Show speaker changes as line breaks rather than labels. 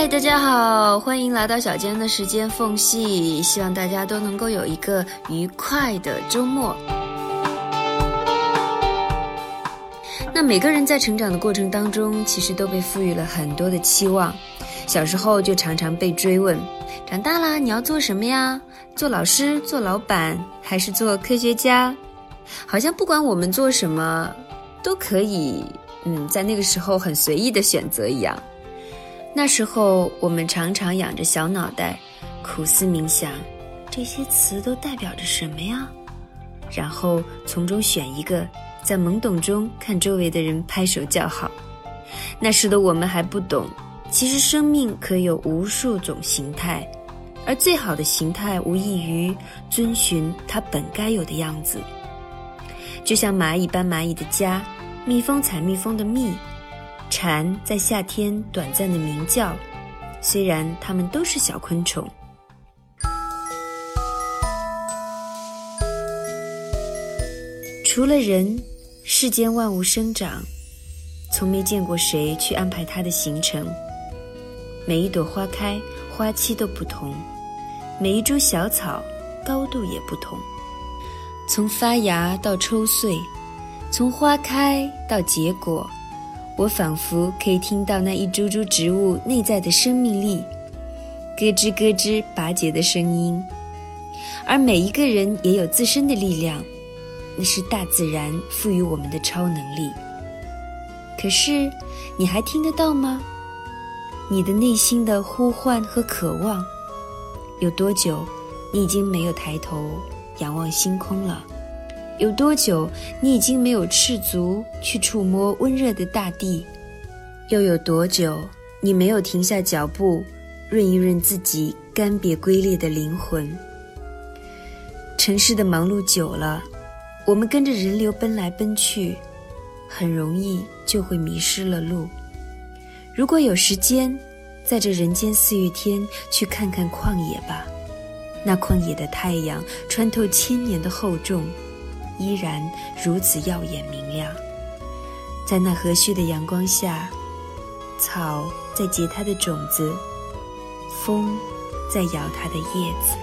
嗨，大家好，欢迎来到小娟的时间缝隙，希望大家都能够有一个愉快的周末。那每个人在成长的过程当中，其实都被赋予了很多的期望。小时候就常常被追问：长大了你要做什么呀？做老师、做老板，还是做科学家？好像不管我们做什么，都可以，嗯，在那个时候很随意的选择一样。那时候，我们常常仰着小脑袋，苦思冥想，这些词都代表着什么呀？然后从中选一个，在懵懂中看周围的人拍手叫好。那时的我们还不懂，其实生命可有无数种形态，而最好的形态无异于遵循它本该有的样子。就像蚂蚁搬蚂蚁的家，蜜蜂采蜜蜂的蜜。蝉在夏天短暂的鸣叫，虽然它们都是小昆虫。除了人，世间万物生长，从没见过谁去安排它的行程。每一朵花开，花期都不同；每一株小草，高度也不同。从发芽到抽穗，从花开到结果。我仿佛可以听到那一株株植物内在的生命力，咯吱咯吱拔节的声音，而每一个人也有自身的力量，那是大自然赋予我们的超能力。可是，你还听得到吗？你的内心的呼唤和渴望，有多久，你已经没有抬头仰望星空了？有多久，你已经没有赤足去触摸温热的大地？又有多久，你没有停下脚步，润一润自己干瘪龟裂的灵魂？城市的忙碌久了，我们跟着人流奔来奔去，很容易就会迷失了路。如果有时间，在这人间四月天，去看看旷野吧。那旷野的太阳，穿透千年的厚重。依然如此耀眼明亮，在那和煦的阳光下，草在结它的种子，风在摇它的叶子。